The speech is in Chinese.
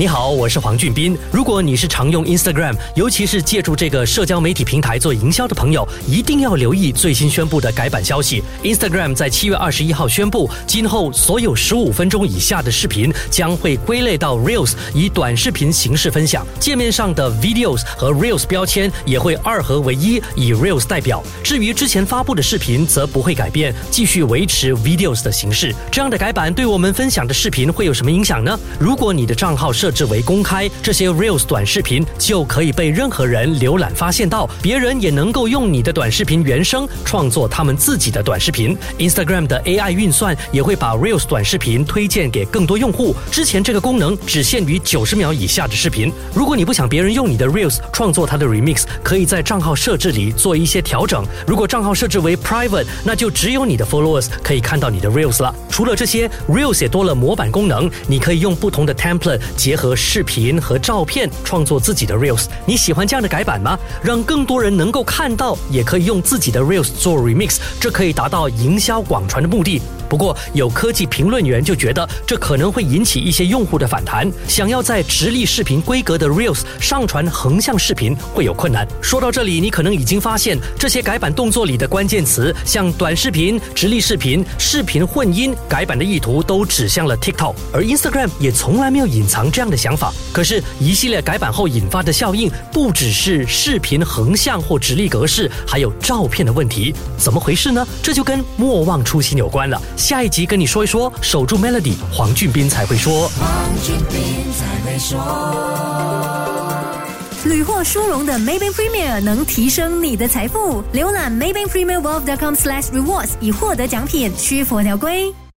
你好，我是黄俊斌。如果你是常用 Instagram，尤其是借助这个社交媒体平台做营销的朋友，一定要留意最新宣布的改版消息。Instagram 在七月二十一号宣布，今后所有十五分钟以下的视频将会归类到 Reels，以短视频形式分享。界面上的 Videos 和 Reels 标签也会二合为一，以 Reels 代表。至于之前发布的视频，则不会改变，继续维持 Videos 的形式。这样的改版对我们分享的视频会有什么影响呢？如果你的账号设置为公开，这些 Reels 短视频就可以被任何人浏览发现到，别人也能够用你的短视频原声创作他们自己的短视频。Instagram 的 AI 运算也会把 Reels 短视频推荐给更多用户。之前这个功能只限于九十秒以下的视频。如果你不想别人用你的 Reels 创作他的 Remix，可以在账号设置里做一些调整。如果账号设置为 Private，那就只有你的 Followers 可以看到你的 Reels 了。除了这些，Reels 也多了模板功能，你可以用不同的 Template 结合。和视频和照片创作自己的 reels，你喜欢这样的改版吗？让更多人能够看到，也可以用自己的 reels 做 remix，这可以达到营销广传的目的。不过，有科技评论员就觉得这可能会引起一些用户的反弹，想要在直立视频规格的 reels 上传横向视频会有困难。说到这里，你可能已经发现这些改版动作里的关键词，像短视频、直立视频、视频混音，改版的意图都指向了 TikTok，而 Instagram 也从来没有隐藏这样的想法。可是，一系列改版后引发的效应，不只是视频横向或直立格式，还有照片的问题，怎么回事呢？这就跟莫忘初心有关了。下一集跟你说一说，守住 Melody，黄俊斌才会说。黄俊斌才会说。屡获殊荣的 Maybank Premier 能提升你的财富。浏览 Maybank Premier Wealth.com/slash rewards 以获得奖品，需符合条规。